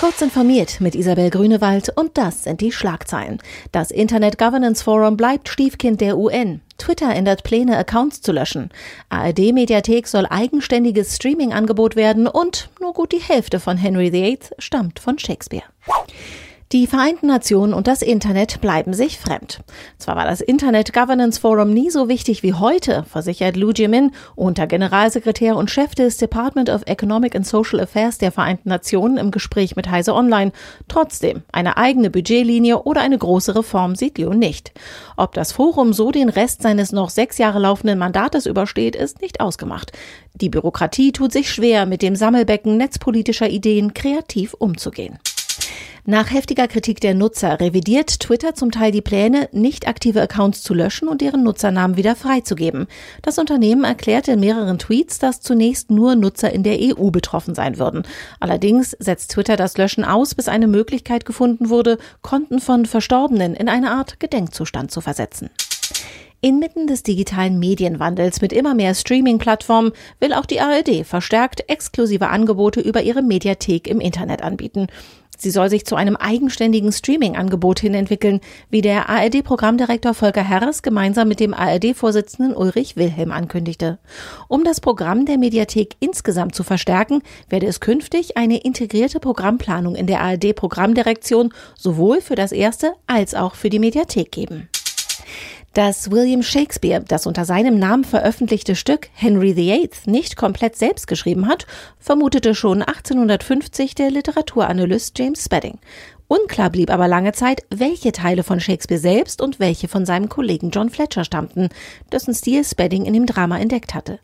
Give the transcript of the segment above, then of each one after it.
Kurz informiert mit Isabel Grünewald und das sind die Schlagzeilen. Das Internet Governance Forum bleibt Stiefkind der UN. Twitter ändert Pläne, Accounts zu löschen. ARD-Mediathek soll eigenständiges Streaming-Angebot werden und nur gut die Hälfte von Henry VIII stammt von Shakespeare. Die Vereinten Nationen und das Internet bleiben sich fremd. Zwar war das Internet Governance Forum nie so wichtig wie heute, versichert Lu Jimin, unter Generalsekretär und Chef des Department of Economic and Social Affairs der Vereinten Nationen im Gespräch mit Heise Online. Trotzdem, eine eigene Budgetlinie oder eine große Reform sieht Liu nicht. Ob das Forum so den Rest seines noch sechs Jahre laufenden Mandates übersteht, ist nicht ausgemacht. Die Bürokratie tut sich schwer, mit dem Sammelbecken netzpolitischer Ideen kreativ umzugehen. Nach heftiger Kritik der Nutzer revidiert Twitter zum Teil die Pläne, nicht aktive Accounts zu löschen und deren Nutzernamen wieder freizugeben. Das Unternehmen erklärte in mehreren Tweets, dass zunächst nur Nutzer in der EU betroffen sein würden. Allerdings setzt Twitter das Löschen aus, bis eine Möglichkeit gefunden wurde, Konten von Verstorbenen in eine Art Gedenkzustand zu versetzen. Inmitten des digitalen Medienwandels mit immer mehr Streaming-Plattformen will auch die ARD verstärkt exklusive Angebote über ihre Mediathek im Internet anbieten. Sie soll sich zu einem eigenständigen Streaming-Angebot hin entwickeln, wie der ARD-Programmdirektor Volker Herres gemeinsam mit dem ARD-Vorsitzenden Ulrich Wilhelm ankündigte. Um das Programm der Mediathek insgesamt zu verstärken, werde es künftig eine integrierte Programmplanung in der ARD-Programmdirektion sowohl für das erste als auch für die Mediathek geben. Dass William Shakespeare das unter seinem Namen veröffentlichte Stück Henry VIII nicht komplett selbst geschrieben hat, vermutete schon 1850 der Literaturanalyst James Spedding. Unklar blieb aber lange Zeit, welche Teile von Shakespeare selbst und welche von seinem Kollegen John Fletcher stammten, dessen Stil Spedding in dem Drama entdeckt hatte.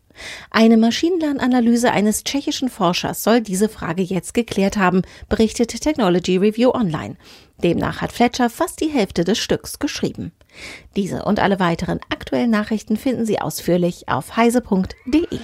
Eine Maschinenlernanalyse eines tschechischen Forschers soll diese Frage jetzt geklärt haben, berichtet Technology Review Online. Demnach hat Fletcher fast die Hälfte des Stücks geschrieben. Diese und alle weiteren aktuellen Nachrichten finden Sie ausführlich auf heise.de.